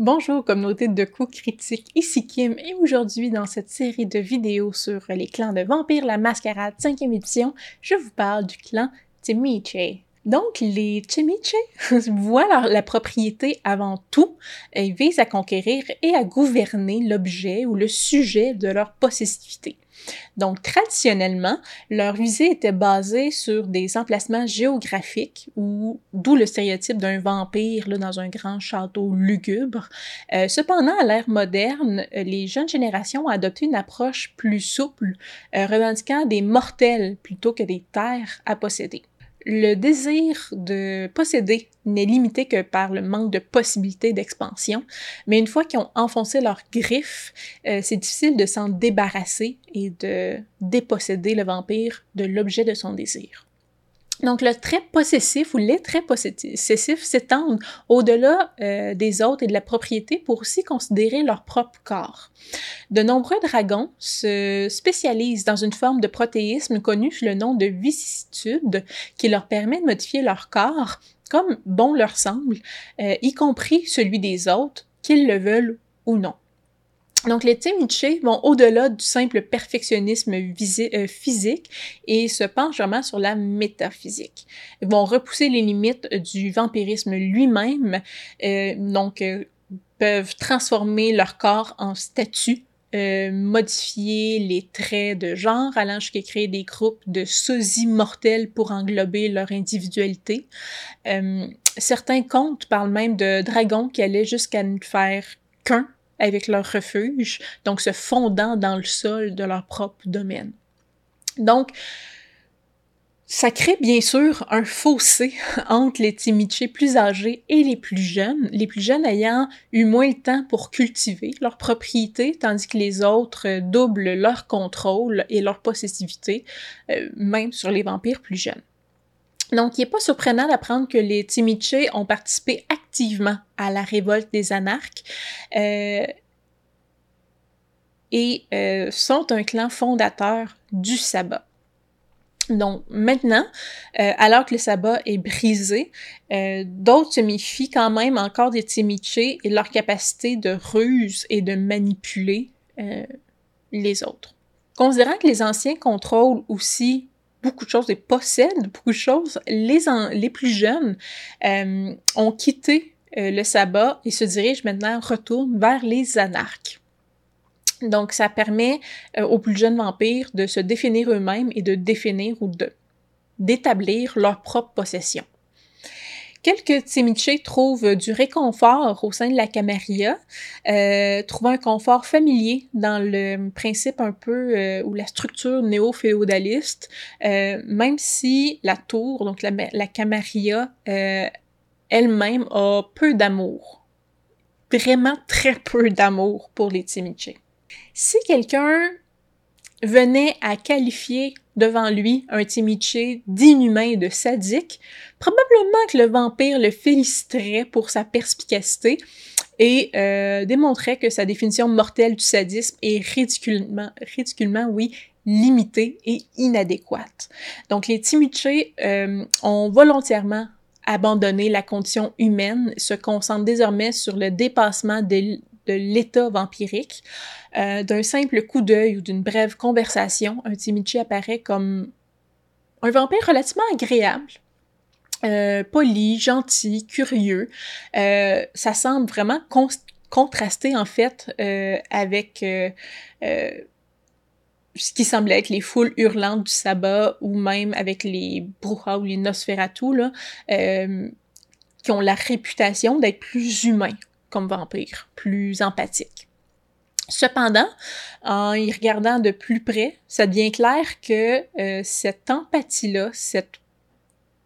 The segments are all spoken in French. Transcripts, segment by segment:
Bonjour communauté de coups critiques, ici Kim et aujourd'hui dans cette série de vidéos sur les clans de vampires la mascarade 5e édition, je vous parle du clan Timiche. Donc les Timiche voient la propriété avant tout, ils visent à conquérir et à gouverner l'objet ou le sujet de leur possessivité. Donc, traditionnellement, leur visée était basée sur des emplacements géographiques, ou d'où le stéréotype d'un vampire là, dans un grand château lugubre. Euh, cependant, à l'ère moderne, les jeunes générations ont adopté une approche plus souple, euh, revendiquant des mortels plutôt que des terres à posséder le désir de posséder n'est limité que par le manque de possibilités d'expansion, mais une fois qu'ils ont enfoncé leurs griffes, euh, c'est difficile de s'en débarrasser et de déposséder le vampire de l'objet de son désir. Donc, le trait possessif ou les traits possessifs s'étendent au-delà euh, des autres et de la propriété pour aussi considérer leur propre corps. De nombreux dragons se spécialisent dans une forme de protéisme connue sous le nom de vicissitude qui leur permet de modifier leur corps comme bon leur semble, euh, y compris celui des autres, qu'ils le veulent ou non. Donc, les Timiche vont au-delà du simple perfectionnisme euh, physique et se penchent vraiment sur la métaphysique. Ils vont repousser les limites du vampirisme lui-même, euh, donc euh, peuvent transformer leur corps en statut, modifier les traits de genre, allant jusqu'à créer des groupes de sosies mortels pour englober leur individualité. certains contes parlent même de dragons qui allaient jusqu'à ne faire qu'un avec leur refuge, donc se fondant dans le sol de leur propre domaine. Donc, ça crée bien sûr un fossé entre les Timiché plus âgés et les plus jeunes, les plus jeunes ayant eu moins de temps pour cultiver leur propriété, tandis que les autres doublent leur contrôle et leur possessivité, euh, même sur les vampires plus jeunes. Donc, il n'est pas surprenant d'apprendre que les Timiche ont participé activement à la révolte des anarques euh, et euh, sont un clan fondateur du sabbat. Donc maintenant, euh, alors que le sabbat est brisé, d'autres se méfient quand même encore des Timiche et leur capacité de ruse et de manipuler les autres. Considérant que les anciens contrôlent aussi beaucoup de choses et possèdent beaucoup de choses, les, plus jeunes euh, ont quitté euh, le sabbat et se dirigent maintenant, retournent vers les anarques. Donc, ça permet euh, aux plus jeunes vampires de se définir eux-mêmes et de définir ou d'établir leur propre possession. Quelques Tsimiche trouvent du réconfort au sein de la Camarilla, euh, trouvent un confort familier dans le principe un peu euh, ou la structure néo-féodaliste, euh, même si la tour, donc la, la Camarilla euh, elle-même a peu d'amour. Vraiment très peu d'amour pour les Tsimiche. Si quelqu'un venait à qualifier devant lui un Timiche d'inhumain et de sadique, probablement que le vampire le féliciterait pour sa perspicacité et euh, démontrait que sa définition mortelle du sadisme est ridiculement, ridiculement oui, limitée et inadéquate. Donc les Timiche euh, ont volontairement abandonné la condition humaine, se concentrent désormais sur le dépassement de, de l'état vampirique. Euh, d'un simple coup d'œil ou d'une brève conversation, un Timichi apparaît comme un vampire relativement agréable. Euh, poli, gentil, curieux. Euh, ça semble vraiment contraster en fait avec ce qui semblait être les foules hurlantes du sabbat ou même avec les Bruja ou les Nosferatu là, qui ont la réputation d'être plus humains comme vampires, plus empathiques. Cependant, en y regardant de plus près, ça devient clair que euh, cette empathie-là, cette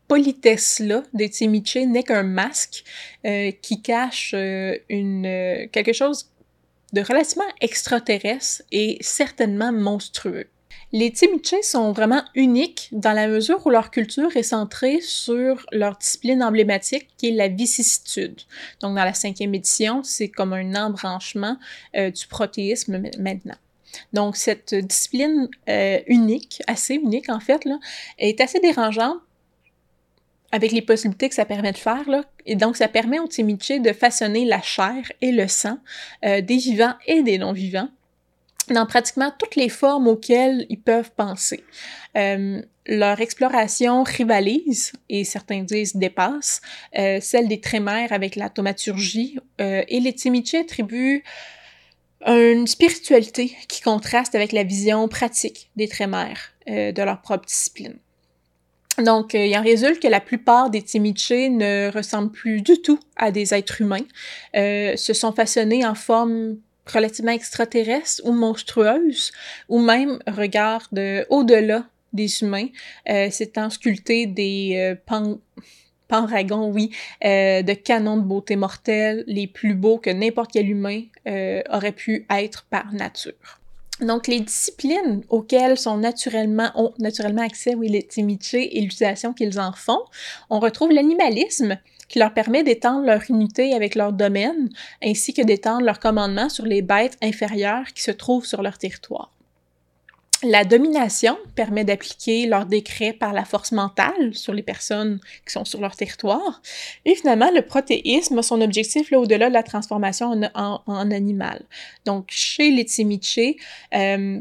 politesse-là des Timiche n'est qu'un masque euh, qui cache euh, quelque chose de relativement extraterrestre et certainement monstrueux. Les Timiche sont vraiment uniques dans la mesure où leur culture est centrée sur leur discipline emblématique qui est la vicissitude. Donc dans la cinquième édition, c'est comme un embranchement euh, du protéisme maintenant. Donc cette discipline euh, unique, assez unique en fait, là, est assez dérangeante avec les possibilités que ça permet de faire. Là. Et donc, ça permet au Timiche de façonner la chair et le sang euh, des vivants et des non-vivants dans pratiquement toutes les formes auxquelles ils peuvent penser. Euh, leur exploration rivalise, et certains disent dépasse, euh, celle des trémères avec la thaumaturgie, euh, et les Timiche attribuent une spiritualité qui contraste avec la vision pratique des trémères euh, de leur propre discipline. Donc, il en résulte que la plupart des Timiche ne ressemblent plus du tout à des êtres humains, se sont façonnés en forme relativement extraterrestre ou monstrueuse, ou même regardent au-delà des humains, euh, s'étant sculptés des euh, pan panragons, oui, euh, de canons de beauté mortelle, les plus beaux que n'importe quel humain euh, aurait pu être par nature. Donc, les disciplines auxquelles sont naturellement, ont naturellement accès oui, les et l'utilisation qu'ils en font, on retrouve l'animalisme, qui leur permet d'étendre leur unité avec leur domaine, ainsi que d'étendre leur commandement sur les bêtes inférieures qui se trouvent sur leur territoire. La domination permet d'appliquer leurs décrets par la force mentale sur les personnes qui sont sur leur territoire. Et finalement, le protéisme son objectif là, au-delà de la transformation en, animal. Donc, chez les Tsimiche, euh,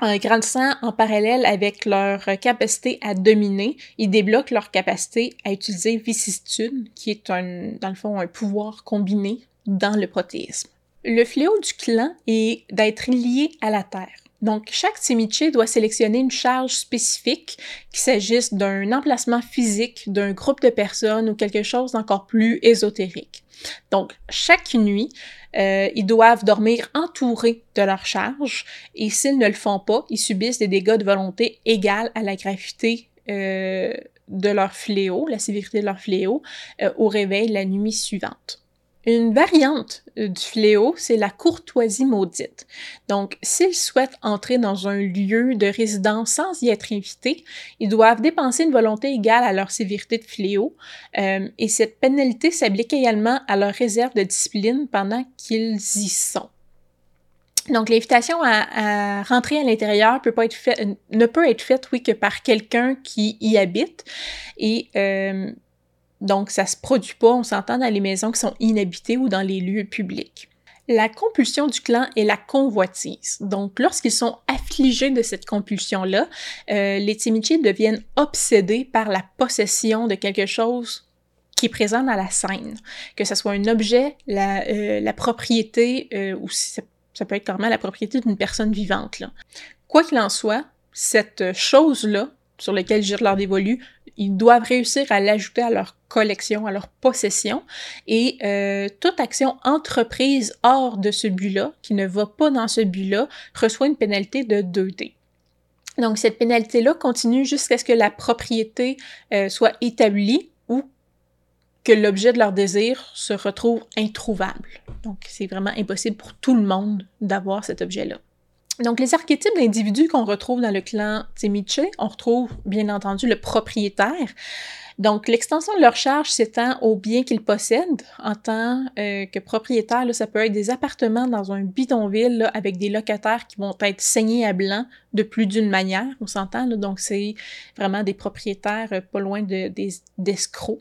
en grandissant en parallèle avec leur capacité à dominer, ils débloquent leur capacité à utiliser vicissitude, qui est un, dans le fond un pouvoir combiné dans le protéisme. Le fléau du clan est d'être lié à la terre. Donc, chaque Timiche doit sélectionner une charge spécifique, qu'il s'agisse d'un emplacement physique, d'un groupe de personnes ou quelque chose d'encore plus ésotérique. Donc, chaque nuit, euh, ils doivent dormir entourés de leur charge et s'ils ne le font pas, ils subissent des dégâts de volonté égales à la gravité euh, de leur fléau, la sévérité de leur fléau, euh, au réveil la nuit suivante. Une variante euh, du fléau, c'est la courtoisie maudite. Donc, s'ils souhaitent entrer dans un lieu de résidence sans y être invités, ils doivent dépenser une volonté égale à leur sévérité de fléau, euh, et cette pénalité s'applique également à leur réserve de discipline pendant qu'ils y sont. Donc, l'invitation à, rentrer à l'intérieur ne peut être faite, que par quelqu'un qui y habite. Euh, donc, ça se produit pas, on s'entend, dans les maisons qui sont inhabitées ou dans les lieux publics. La compulsion du clan est la convoitise. Donc, lorsqu'ils sont affligés de cette compulsion-là, euh, les Timichi deviennent obsédés par la possession de quelque chose qui est présent dans la scène. Que ce soit un objet, la, euh, la propriété, euh, ou ça, ça, peut être carrément la propriété d'une personne vivante. Là. Quoi qu'il en soit, cette chose-là, sur laquelle gire leur dévolu, ils doivent réussir à l'ajouter à leur collection, à leur possession. Et euh, toute action entreprise hors de ce but-là, qui ne va pas dans ce but-là, reçoit une pénalité de 2D. Donc cette pénalité-là continue jusqu'à ce que la propriété euh, soit établie ou que l'objet de leur désir se retrouve introuvable. Donc c'est vraiment impossible pour tout le monde d'avoir cet objet-là. Donc, les archétypes d'individus qu'on retrouve dans le clan Timiche, on retrouve bien entendu le propriétaire. Donc, l'extension de leur charge s'étend aux biens qu'ils possèdent en tant euh, que propriétaire. Là, ça peut être des appartements dans un bidonville avec des locataires qui vont être saignés à blanc de plus d'une manière, on s'entend. Donc, c'est vraiment des propriétaires euh, pas loin de, d'escrocs.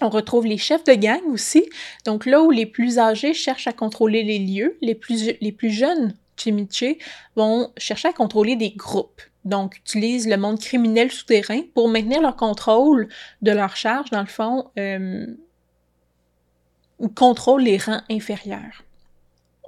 On retrouve les chefs de gang aussi. Donc là où les plus âgés cherchent à contrôler les lieux, les plus, les plus jeunes Chimiche vont chercher à contrôler des groupes. Donc, utilisent le monde criminel souterrain pour maintenir leur contrôle de leur charge, dans le fond, euh, ou contrôlent les rangs inférieurs.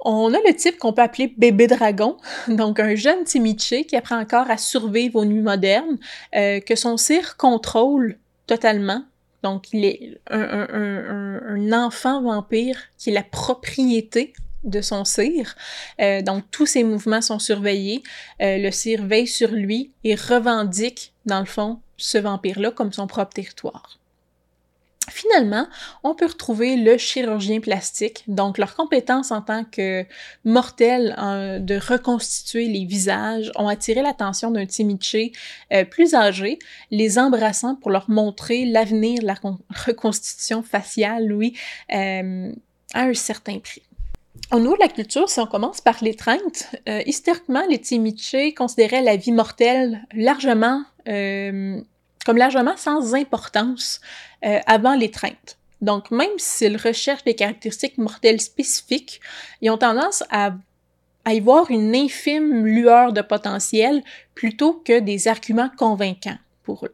On a le type qu'on peut appeler bébé dragon, donc un jeune Timiche qui apprend encore à survivre aux nuits modernes, euh, que son cire contrôle totalement. Donc, il est un, un enfant vampire qui est la propriété de son cire. Euh, donc, tous ses mouvements sont surveillés. Euh, le cire veille sur lui et revendique, dans le fond, ce vampire-là comme son propre territoire. Finalement, on peut retrouver le chirurgien plastique, donc leurs compétences en tant que mortels euh, de reconstituer les visages ont attiré l'attention d'un Timiche euh, plus âgé, les embrassant pour leur montrer l'avenir de la reconstitution faciale, oui, euh, à un certain prix. Au niveau de la culture, si on commence par l'étreinte, euh, historiquement, les Timiche considéraient la vie mortelle largement euh, comme largement sans importance euh, avant l'étreinte. Donc, même s'ils recherchent des caractéristiques mortelles spécifiques, ils ont tendance à, à y voir une infime lueur de potentiel plutôt que des arguments convaincants pour eux.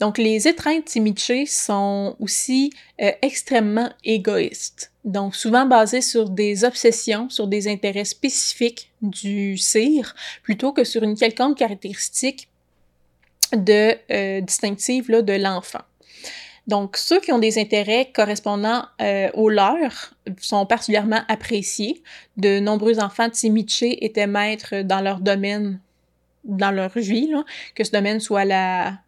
Donc, les étreintes Timiché sont aussi euh, extrêmement égoïstes. Donc, souvent basées sur des obsessions, sur des intérêts spécifiques du cire, plutôt que sur une quelconque caractéristique euh, distinctive de l'enfant. Donc, ceux qui ont des intérêts correspondant euh, aux leurs sont particulièrement appréciés. De nombreux enfants Timiché étaient maîtres dans leur domaine, dans leur vie, que ce domaine soit la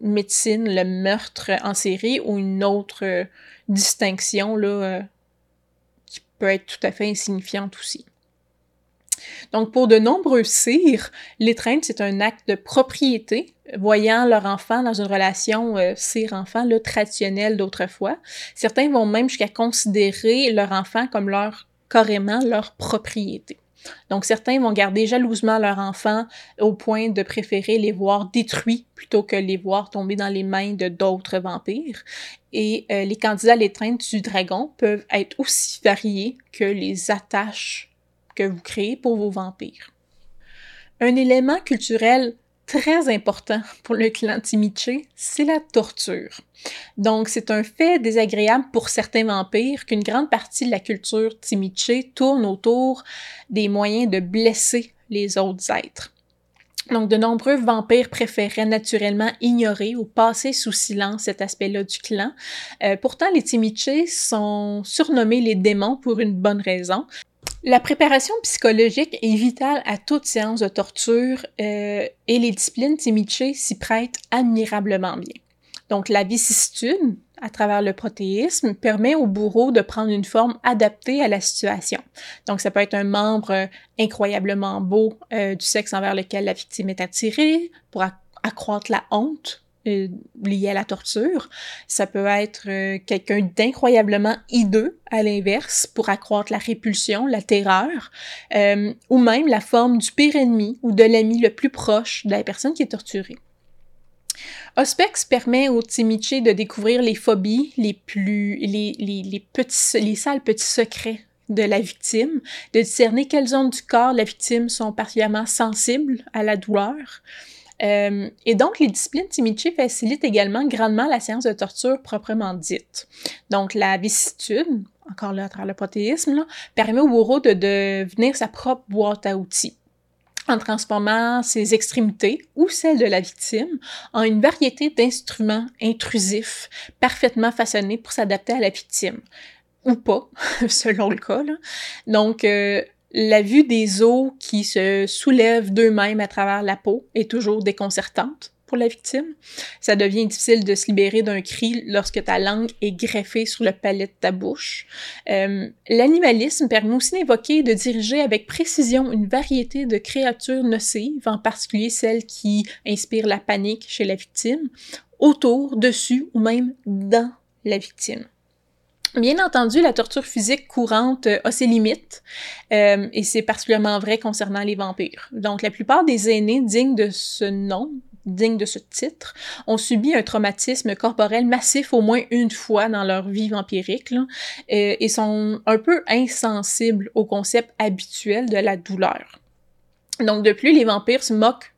médecine, le meurtre en série ou une autre euh, distinction là, euh, qui peut être tout à fait insignifiante aussi. Donc, pour de nombreux cires, l'étreinte, c'est un acte de propriété, voyant leur enfant dans une relation euh, cire-enfant traditionnelle d'autrefois. Certains vont même jusqu'à considérer leur enfant comme leur carrément leur propriété. Donc certains vont garder jalousement leur enfant au point de préférer les voir détruits plutôt que les voir tomber dans les mains de d'autres vampires. Et euh, les candidats à l'étreinte du dragon peuvent être aussi variés que les attaches que vous créez pour vos vampires. Un élément culturel très important pour le clan Timiche, c'est la torture. Donc, c'est un fait désagréable pour certains vampires qu'une grande partie de la culture Timiche tourne autour des moyens de blesser les autres êtres. Donc, de nombreux vampires préféraient naturellement ignorer ou passer sous silence cet aspect-là du clan. Euh, pourtant, les Timiche sont surnommés les démons pour une bonne raison. La préparation psychologique est vitale à toute séance de torture euh, et les disciplines Timiche s'y prêtent admirablement bien. Donc la vicissitude, à travers le protéisme, permet au bourreau de prendre une forme adaptée à la situation. Donc ça peut être un membre incroyablement beau euh, du sexe envers lequel la victime est attirée pour accroître la honte euh, lié à la torture. Ça peut être euh, quelqu'un d'incroyablement hideux, à l'inverse, pour accroître la répulsion, la terreur, euh, ou même la forme du pire ennemi ou de l'ami le plus proche de la personne qui est torturée. Ospex permet au Timiche de découvrir les phobies les plus, les, les, petits, les sales petits secrets de la victime, de discerner quelles zones du corps la victime sont particulièrement sensibles à la douleur, euh, et donc, les disciplines Timichi facilitent également grandement la séance de torture proprement dite. Donc, la vicissitude, encore là à travers le protéisme, permet au bourreau de devenir sa propre boîte à outils en transformant ses extrémités ou celles de la victime en une variété d'instruments intrusifs parfaitement façonnés pour s'adapter à la victime ou pas, selon le cas. Donc, euh, la vue des os qui se soulèvent d'eux-mêmes à travers la peau est toujours déconcertante pour la victime. Ça devient difficile de se libérer d'un cri lorsque ta langue est greffée sur le palais de ta bouche. Euh, l'animalisme permet aussi d'évoquer et de diriger avec précision une variété de créatures nocives, en particulier celles qui inspirent la panique chez la victime, autour, dessus ou même dans la victime. Bien entendu, la torture physique courante euh, a ses limites, euh, et c'est particulièrement vrai concernant les vampires. Donc, la plupart des aînés dignes de ce nom, dignes de ce titre, ont subi un traumatisme corporel massif au moins une fois dans leur vie vampirique, euh, et sont un peu insensibles au concept habituel de la douleur. Donc, de plus, les vampires se moquent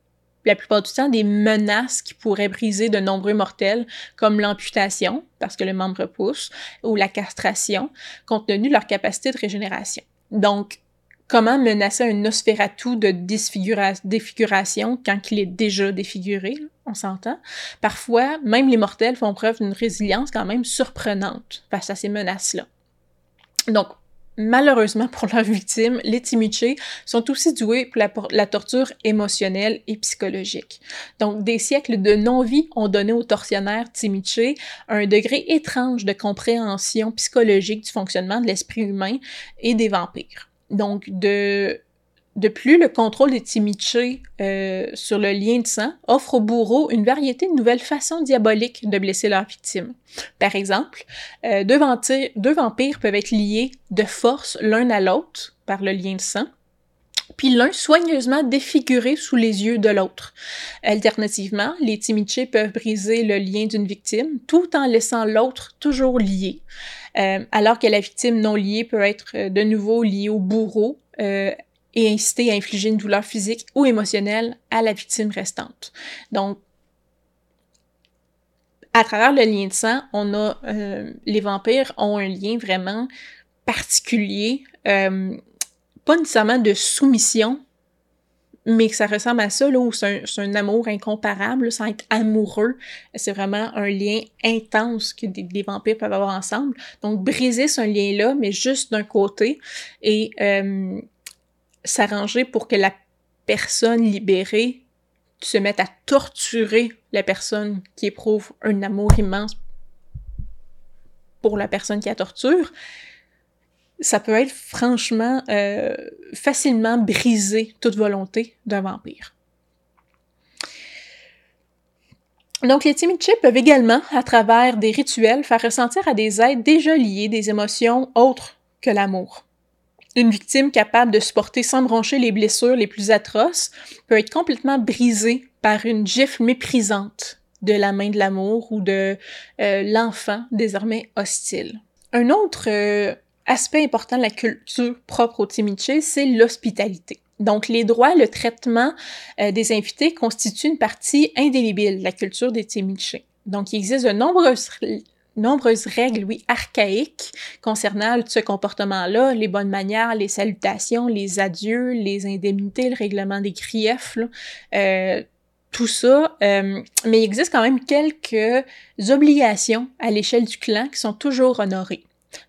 la plupart du temps des menaces qui pourraient briser de nombreux mortels, comme l'amputation, parce que le membre pousse, ou la castration, compte tenu de leur capacité de régénération. Donc, comment menacer un Nosferatu de défiguration quand il est déjà défiguré, on s'entend? Parfois, même les mortels font preuve d'une résilience quand même surprenante face à ces menaces-là. Donc, Malheureusement pour leurs victimes, les Timiche sont aussi doués pour la, torture émotionnelle et psychologique. Donc, des siècles de non-vie ont donné aux tortionnaires Timiche un degré étrange de compréhension psychologique du fonctionnement de l'esprit humain et des vampires. Donc, de de plus, le contrôle des Timiche euh, sur le lien de sang offre aux bourreaux une variété de nouvelles façons diaboliques de blesser leurs victimes. Par exemple, euh, deux, vampires peuvent être liés de force l'un à l'autre par le lien de sang, puis l'un soigneusement défiguré sous les yeux de l'autre. Alternativement, les Timiche peuvent briser le lien d'une victime tout en laissant l'autre toujours lié, euh, alors que la victime non liée peut être euh, de nouveau liée au bourreau et inciter à infliger une douleur physique ou émotionnelle à la victime restante. Donc, à travers le lien de sang, on a les vampires ont un lien vraiment particulier pas nécessairement de soumission, mais que ça ressemble à ça, là, où c'est un, amour incomparable, sans être amoureux. C'est vraiment un lien intense que des, vampires peuvent avoir ensemble. Donc, briser ce lien-là, mais juste d'un côté, et euh, s'arranger pour que la personne libérée se mette à torturer la personne qui éprouve un amour immense pour la personne qui a torture, ça peut être franchement euh, facilement briser toute volonté d'un vampire. Donc, les Timiche peuvent également, à travers des rituels, faire ressentir à des êtres déjà liés des émotions autres que l'amour. Une victime capable de supporter sans broncher les blessures les plus atroces peut être complètement brisée par une gifle méprisante de la main de l'amour ou de euh, l'enfant désormais hostile. Un autre euh, aspect important de la culture propre au Timiche, c'est l'hospitalité. Donc, les droits, le traitement euh, des invités constituent une partie indélébile de la culture des Timiche. Donc, il existe de nombreuses, nombreuses règles, oui, archaïques concernant ce comportement-là, les bonnes manières, les salutations, les adieux, les indemnités, le règlement des griefs, euh, tout ça. Euh, mais il existe quand même quelques obligations à l'échelle du clan qui sont toujours honorées.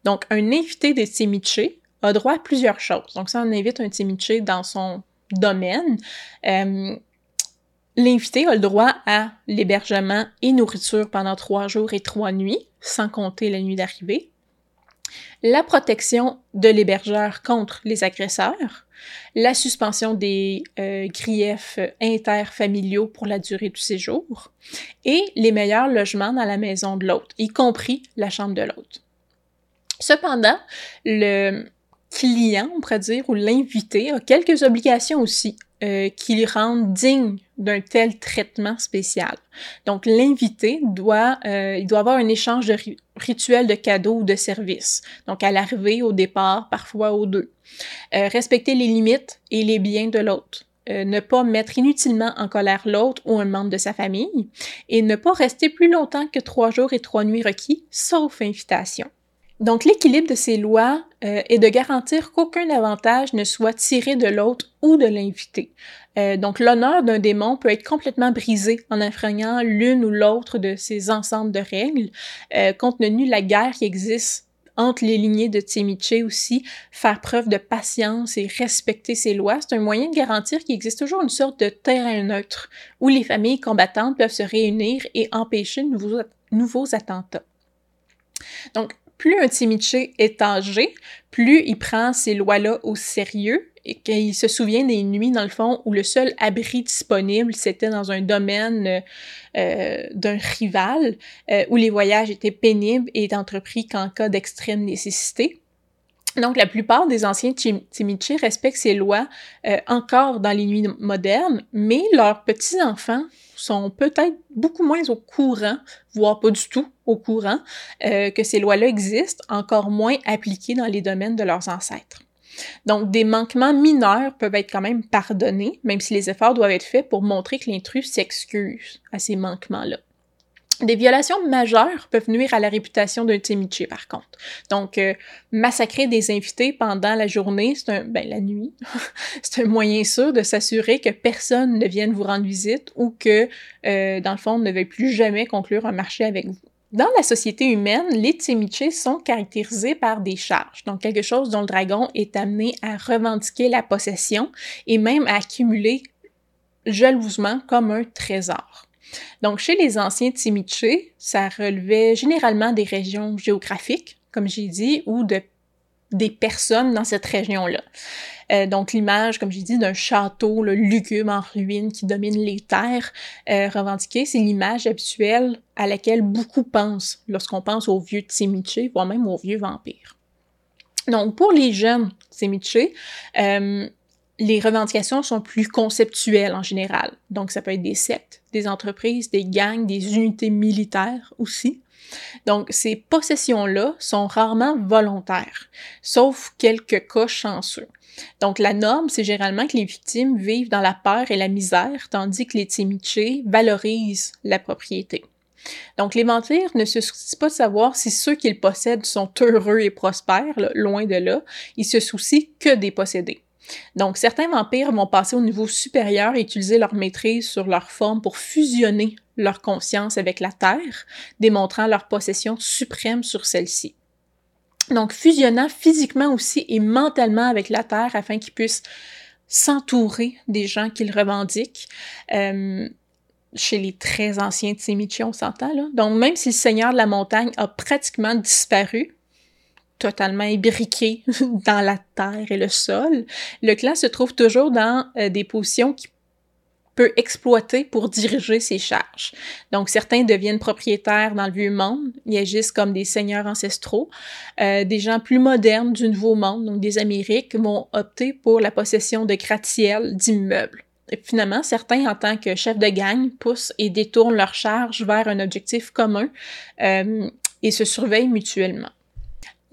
Donc, un invité de Timiche a droit à plusieurs choses. Donc, ça, on invite un Timiche dans son domaine. Euh, l'invité a le droit à l'hébergement et nourriture pendant trois jours et trois nuits, sans compter la nuit d'arrivée. La protection de l'hébergeur contre les agresseurs, la suspension des euh, griefs interfamiliaux pour la durée du séjour et les meilleurs logements dans la maison de l'hôte, y compris la chambre de l'hôte. Cependant, le client, on pourrait dire, ou l'invité a quelques obligations aussi euh, qui le rendent digne d'un tel traitement spécial. Donc, l'invité doit, euh, il doit avoir un échange de rituel de cadeaux ou de services. Donc, à l'arrivée, au départ, parfois aux deux. Euh, respecter les limites et les biens de l'autre. ne pas mettre inutilement en colère l'autre ou un membre de sa famille, et ne pas rester plus longtemps que trois jours et trois nuits requis, sauf invitation. Donc l'équilibre de ces lois euh, est de garantir qu'aucun avantage ne soit tiré de l'autre ou de l'invité. Euh, donc l'honneur d'un démon peut être complètement brisé en enfreignant l'une ou l'autre de ces ensembles de règles, euh, compte tenu de la guerre qui existe entre les lignées de Timiche aussi, faire preuve de patience et respecter ces lois, c'est un moyen de garantir qu'il existe toujours une sorte de terrain neutre où les familles combattantes peuvent se réunir et empêcher de nouveaux, nouveaux attentats. Donc, plus un Timiche est âgé, plus il prend ces lois-là au sérieux et qu'il se souvient des nuits, dans le fond, où le seul abri disponible, c'était dans un domaine euh, d'un rival, euh, où les voyages étaient pénibles et entrepris qu'en cas d'extrême nécessité. Donc, la plupart des anciens Timiche respectent ces lois euh, encore dans les nuits modernes, mais leurs petits-enfants sont peut-être beaucoup moins au courant, voire pas du tout au courant, euh, que ces lois-là existent, encore moins appliquées dans les domaines de leurs ancêtres. Donc, des manquements mineurs peuvent être quand même pardonnés, même si les efforts doivent être faits pour montrer que l'intrus s'excuse à ces manquements-là. Des violations majeures peuvent nuire à la réputation d'un Timiche, par contre. Donc, euh, massacrer des invités pendant la journée, c'est un, ben, la nuit, c'est un moyen sûr de s'assurer que personne ne vienne vous rendre visite ou que, euh, dans le fond, on ne veuille plus jamais conclure un marché avec vous. Dans la société humaine, les Timiche sont caractérisés par des charges, donc quelque chose dont le dragon est amené à revendiquer la possession et même à accumuler jalousement comme un trésor. Donc, chez les anciens Timiche, ça relevait généralement des régions géographiques, comme j'ai dit, ou de, des personnes dans cette région-là. Euh, donc, l'image, comme j'ai dit, d'un château le lugubre en ruine qui domine les terres euh, revendiquées, c'est l'image habituelle à laquelle beaucoup pensent lorsqu'on pense aux vieux Timiche, voire même aux vieux vampires. Donc, pour les jeunes Timiche, euh, les revendications sont plus conceptuelles en général. Donc, ça peut être des sectes, des entreprises, des gangs, des unités militaires aussi. Donc, ces possessions-là sont rarement volontaires, sauf quelques cas chanceux. Donc, la norme, c'est généralement que les victimes vivent dans la peur et la misère, tandis que les Timiché valorisent la propriété. Donc, les vampires ne se soucient pas de savoir si ceux qu'ils possèdent sont heureux et prospères, loin de là. Ils se soucient que des possédés. Donc, certains vampires vont passer au niveau supérieur et utiliser leur maîtrise sur leur forme pour fusionner leur conscience avec la Terre, démontrant leur possession suprême sur celle-ci. Donc, fusionnant physiquement aussi et mentalement avec la Terre afin qu'ils puissent s'entourer des gens qu'ils revendiquent. Euh, chez les très anciens Tsimichi, on s'entend. Donc, même si le Seigneur de la montagne a pratiquement disparu, totalement ébriqué dans la terre et le sol, le clan se trouve toujours dans euh, des positions qui peut exploiter pour diriger ses charges. Donc, certains deviennent propriétaires dans le vieux monde, ils agissent comme des seigneurs ancestraux. Euh, des gens plus modernes du nouveau monde, donc des Amériques, vont opter pour la possession de gratte-ciel d'immeubles. Et finalement, certains, en tant que chefs de gang, poussent et détournent leurs charges vers un objectif commun euh, et se surveillent mutuellement.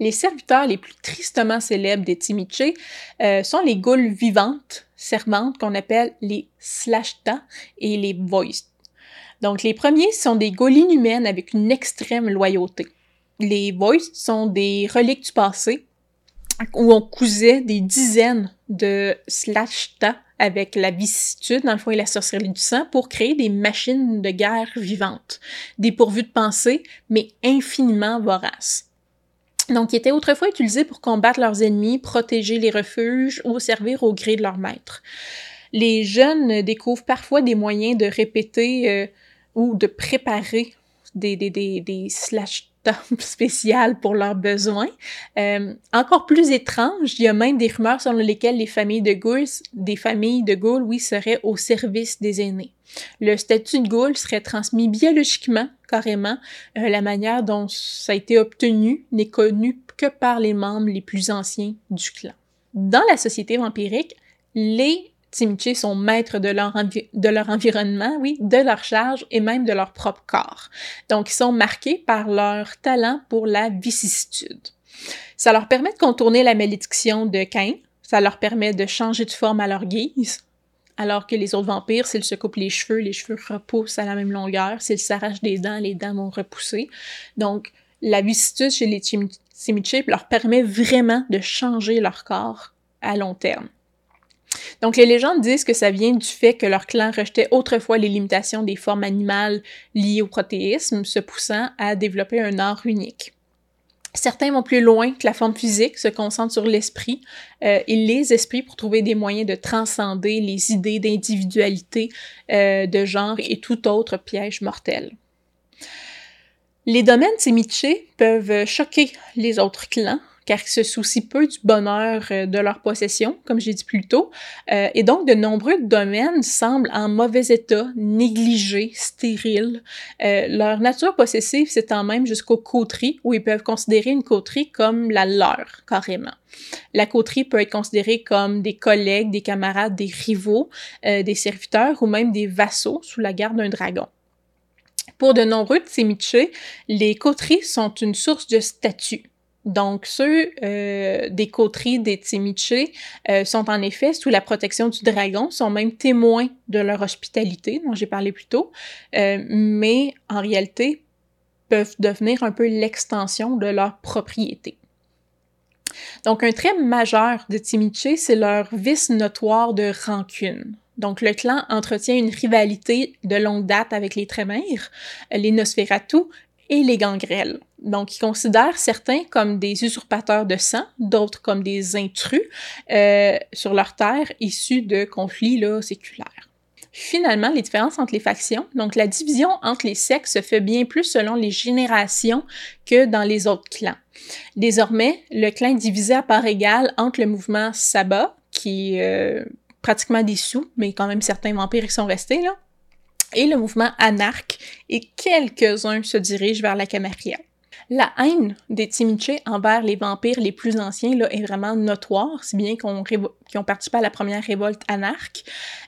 Les serviteurs les plus tristement célèbres des Timiché euh, sont les goules vivantes, servantes, qu'on appelle les Slashta et les Voiced. Donc, les premiers sont des goules inhumaines avec une extrême loyauté. Les Voiced sont des reliques du passé où on cousait des dizaines de Slashta avec la vicissitude, dans le fond, et la sorcellerie du sang pour créer des machines de guerre vivantes, dépourvues de pensée, mais infiniment voraces donc qui étaient autrefois utilisés pour combattre leurs ennemis, protéger les refuges ou servir au gré de leur maître. Les jeunes découvrent parfois des moyens de répéter euh, ou de préparer des, des, des, des spéciales pour leurs besoins. Euh, encore plus étrange, il y a même des rumeurs selon lesquelles les familles de ghouls, des familles de ghouls, oui, seraient au service des aînés. Le statut de ghoul serait transmis biologiquement, carrément. Euh, la manière dont ça a été obtenu n'est connue que par les membres les plus anciens du clan. Dans la société vampirique, les Timiché sont maîtres de leur, de leur environnement, oui, de leur charge et même de leur propre corps. Donc, ils sont marqués par leur talent pour la vicissitude. Ça leur permet de contourner la malédiction de Cain, ça leur permet de changer de forme à leur guise, alors que les autres vampires, s'ils se coupent les cheveux, les cheveux repoussent à la même longueur, s'ils s'arrachent des dents, les dents vont repousser. Donc, la vicissitude chez les Timiché leur permet vraiment de changer leur corps à long terme. Donc les légendes disent que ça vient du fait que leur clan rejetait autrefois les limitations des formes animales liées au protéisme, se poussant à développer un art unique. Certains vont plus loin que la forme physique, se concentrent sur l'esprit euh, et les esprits pour trouver des moyens de transcender les idées d'individualité, euh, de genre et tout autre piège mortel. Les domaines sémichés peuvent choquer les autres clans, car ils se soucient peu du bonheur euh, de leur possession, comme j'ai dit plus tôt, euh, et donc de nombreux domaines semblent en mauvais état, négligés, stériles. Euh, leur nature possessive s'étend même jusqu'aux coteries, où ils peuvent considérer une coterie comme la leur, carrément. La coterie peut être considérée comme des collègues, des camarades, des rivaux, des serviteurs ou même des vassaux sous la garde d'un dragon. Pour de nombreux Tsemiche, les coteries sont une source de statut. Donc, ceux euh, des coteries des Tsimiché euh, sont en effet sous la protection du dragon, sont même témoins de leur hospitalité, dont j'ai parlé plus tôt, euh, mais en réalité peuvent devenir un peu l'extension de leur propriété. Donc, un trait majeur de Tsimiché, c'est leur vice notoire de rancune. Donc, le clan entretient une rivalité de longue date avec les Trémères, les Nosferatu et les gangrels. Donc, ils considèrent certains comme des usurpateurs de sang, d'autres comme des intrus euh, sur leur terre issus de conflits là, séculaires. Finalement, les différences entre les factions, donc la division entre les sexes se fait bien plus selon les générations que dans les autres clans. Désormais, le clan est divisé à part égale entre le mouvement Saba, qui est euh, pratiquement dissous, mais quand même certains vampires qui sont restés là, et le mouvement anarque, et quelques-uns se dirigent vers la Camarilla. La haine des Timiché envers les vampires les plus anciens là, est vraiment notoire, si bien qu'on qu'ils ont participé à la première révolte anarque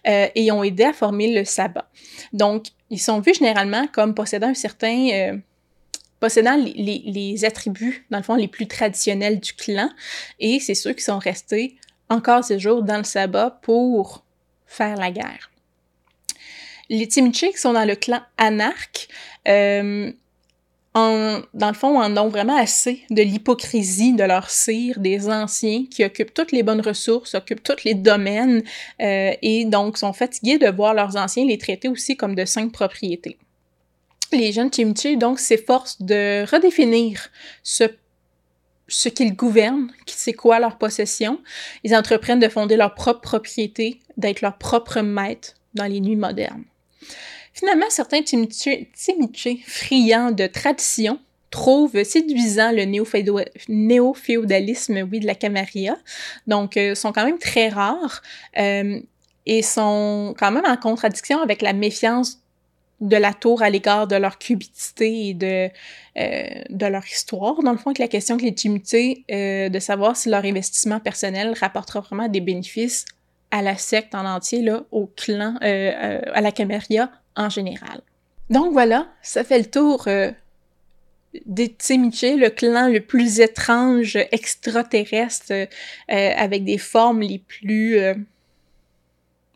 euh, et ont aidé à former le sabbat. Donc, ils sont vus généralement comme possédant un certain... Euh, possédant les, les, les, attributs, dans le fond, les plus traditionnels du clan, et c'est ceux qui sont restés encore ces jours dans le sabbat pour faire la guerre. Les Timiché qui sont dans le clan anarque, euh, en, dans le fond, en ont vraiment assez de l'hypocrisie de leurs sires, des anciens, qui occupent toutes les bonnes ressources, occupent tous les domaines, euh, et donc sont fatigués de voir leurs anciens les traiter aussi comme de simples propriétés. Les jeunes Chimchi, donc, s'efforcent de redéfinir ce ce qu'ils gouvernent, c'est quoi leur possession. Ils entreprennent de fonder leur propre propriété, d'être leur propre maître dans les nuits modernes. Finalement, certains Timiché friands de tradition trouvent séduisant le néo-féodalisme, oui, de la Camarilla. Donc, euh, sont quand même très rares euh, et sont quand même en contradiction avec la méfiance de la tour à l'égard de leur cubicité et de, euh, de leur histoire. Dans le fond, avec la question que les Timités, euh, de savoir si leur investissement personnel rapportera vraiment des bénéfices à la secte en entier, là, au clan, euh, à la Caméria en général. Donc voilà, ça fait le tour des Tsemiche, le clan le plus étrange, extraterrestre, avec des formes les plus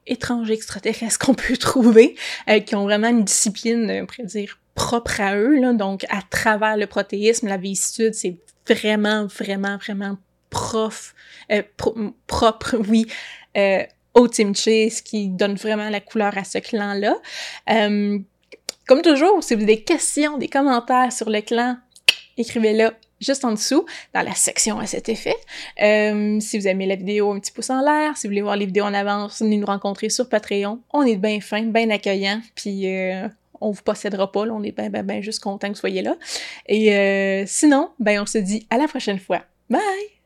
étrangers extraterrestres qu'on peut trouver, euh, qui ont vraiment une discipline, on pourrait dire, propre à eux. Là. Donc, à travers le protéisme, la vicissitude, c'est vraiment, vraiment, vraiment prof, euh, propre, oui, euh, au Timché, ce qui donne vraiment la couleur à ce clan-là. Euh, comme toujours, si vous avez des questions, des commentaires sur le clan, écrivez-le juste en dessous, dans la section à cet effet. Si vous aimez la vidéo, un petit pouce en l'air. Si vous voulez voir les vidéos en avance, venez nous rencontrer sur Patreon. On est bien fin, bien accueillant, puis euh, on vous possédera pas, là, on est bien, bien, bien juste content que vous soyez là. Et sinon, ben on se dit à la prochaine fois. Bye!